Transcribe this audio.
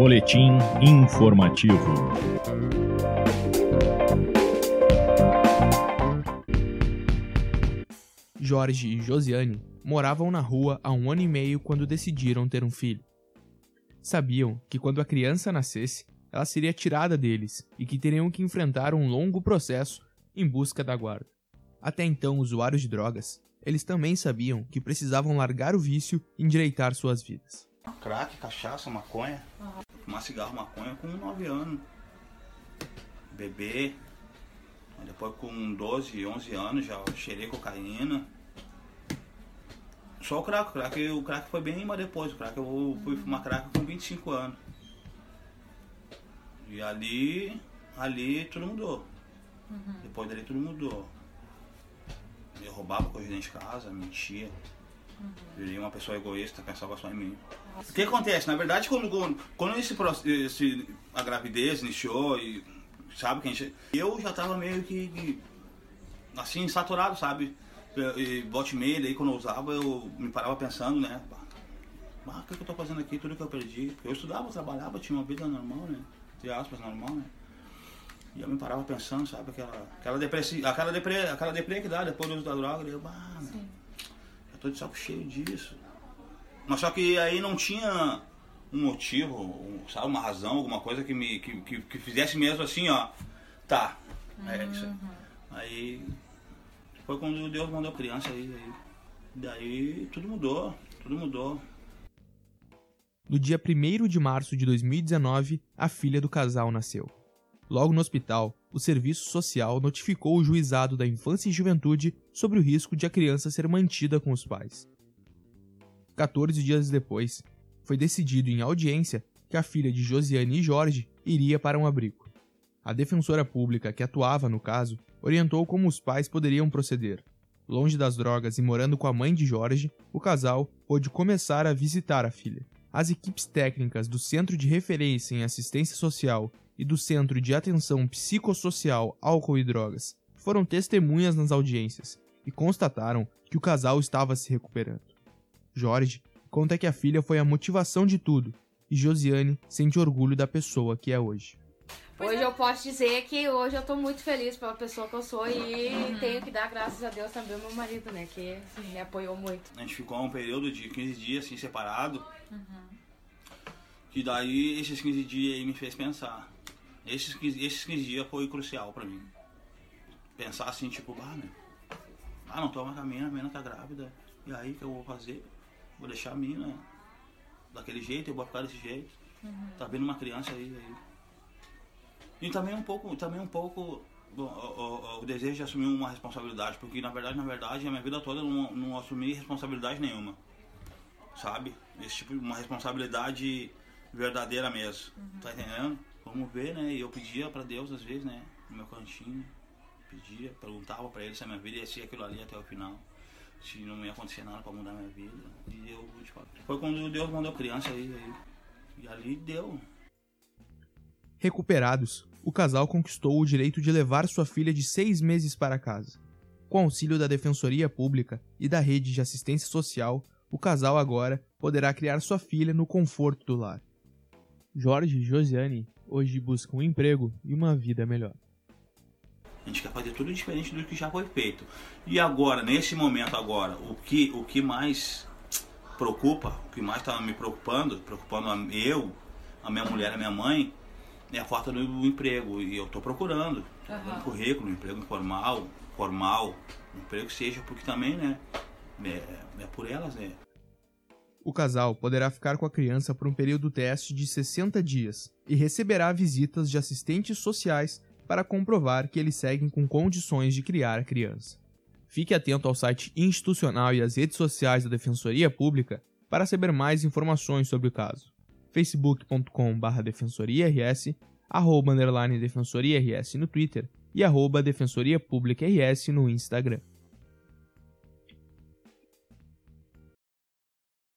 Boletim informativo. Jorge e Josiane moravam na rua há um ano e meio quando decidiram ter um filho. Sabiam que quando a criança nascesse, ela seria tirada deles e que teriam que enfrentar um longo processo em busca da guarda. Até então, usuários de drogas, eles também sabiam que precisavam largar o vício e endireitar suas vidas. Crack, cachaça, maconha. Uhum. Fumar cigarro, maconha com 9 anos. Bebê. Depois com 12, 11 anos já cheirei cocaína. Só o crack, o crack, o crack foi bem, mas depois o crack eu fui fumar crack com 25 anos. E ali, ali tudo mudou. Uhum. Depois dali tudo mudou. Eu roubava coisa dentro de casa, mentia. Virei uma pessoa egoísta, pensava só em mim. Nossa. O que acontece? Na verdade, quando, quando esse, esse, a gravidez iniciou e sabe que a gente. Eu já tava meio que, assim, saturado, sabe? E bote meia, daí quando eu usava, eu me parava pensando, né? Ah, o que, que eu tô fazendo aqui? Tudo que eu perdi. Eu estudava, trabalhava, tinha uma vida normal, né? Entre aspas, normal, né? E eu me parava pensando, sabe, aquela, aquela depressão, aquela deprê, aquela deprê que dá depois do uso da droga, eu, ah, meu, eu tô de saco cheio disso. Mas só que aí não tinha um motivo, um, sabe, uma razão, alguma coisa que me que, que, que fizesse mesmo assim, ó, tá, é isso. Uhum. Aí foi quando Deus mandou a criança aí, aí. Daí tudo mudou, tudo mudou. No dia 1 de março de 2019, a filha do casal nasceu. Logo no hospital, o serviço social notificou o juizado da infância e juventude sobre o risco de a criança ser mantida com os pais. 14 dias depois, foi decidido em audiência que a filha de Josiane e Jorge iria para um abrigo. A defensora pública que atuava no caso orientou como os pais poderiam proceder. Longe das drogas e morando com a mãe de Jorge, o casal pôde começar a visitar a filha. As equipes técnicas do Centro de Referência em Assistência Social e do Centro de Atenção Psicossocial, Álcool e Drogas foram testemunhas nas audiências e constataram que o casal estava se recuperando. Jorge conta que a filha foi a motivação de tudo e Josiane sente orgulho da pessoa que é hoje. Hoje eu posso dizer que hoje eu tô muito feliz pela pessoa que eu sou e uhum. tenho que dar graças a Deus também ao meu marido, né? Que me apoiou muito. A gente ficou um período de 15 dias assim separado. Uhum. Que daí esses 15 dias aí me fez pensar. Esses 15, esses 15 dias foi crucial pra mim. Pensar assim, tipo, ah, meu, ah, não toma com a mina, a mina tá grávida. E aí, o que eu vou fazer? Vou deixar a mina daquele jeito, eu vou ficar desse jeito. Uhum. Tá vendo uma criança aí, aí. E também um pouco, também um pouco o, o, o, desejo de assumir uma responsabilidade, porque na verdade, na verdade, a minha vida toda eu não, não assumi responsabilidade nenhuma. Sabe? Esse tipo de uma responsabilidade verdadeira mesmo. Uhum. Tá entendendo? Vamos ver, né? E eu pedia para Deus às vezes, né? No meu cantinho. Pedia, perguntava para ele se a minha vida ia ser aquilo ali até o final. Se não ia acontecer nada para mudar minha vida. E eu, tipo, foi quando Deus mandou criança aí, aí. E ali deu. Recuperados, o casal conquistou o direito de levar sua filha de seis meses para casa. Com auxílio da Defensoria Pública e da rede de assistência social, o casal agora poderá criar sua filha no conforto do lar. Jorge e Josiane hoje buscam um emprego e uma vida melhor. A gente quer fazer tudo diferente do que já foi feito. E agora, nesse momento agora, o que, o que mais preocupa, o que mais está me preocupando, preocupando eu, a minha mulher, a minha mãe, é a falta do emprego. E eu estou procurando. Uhum. Um currículo, um emprego informal, formal, um emprego que seja, porque também, né? É, é por elas, né? O casal poderá ficar com a criança por um período teste de 60 dias e receberá visitas de assistentes sociais para comprovar que eles seguem com condições de criar a criança. Fique atento ao site institucional e às redes sociais da Defensoria Pública para saber mais informações sobre o caso. facebook.com.br defensoriars, arroba defensoriars no Twitter e arroba defensoria pública rs no Instagram.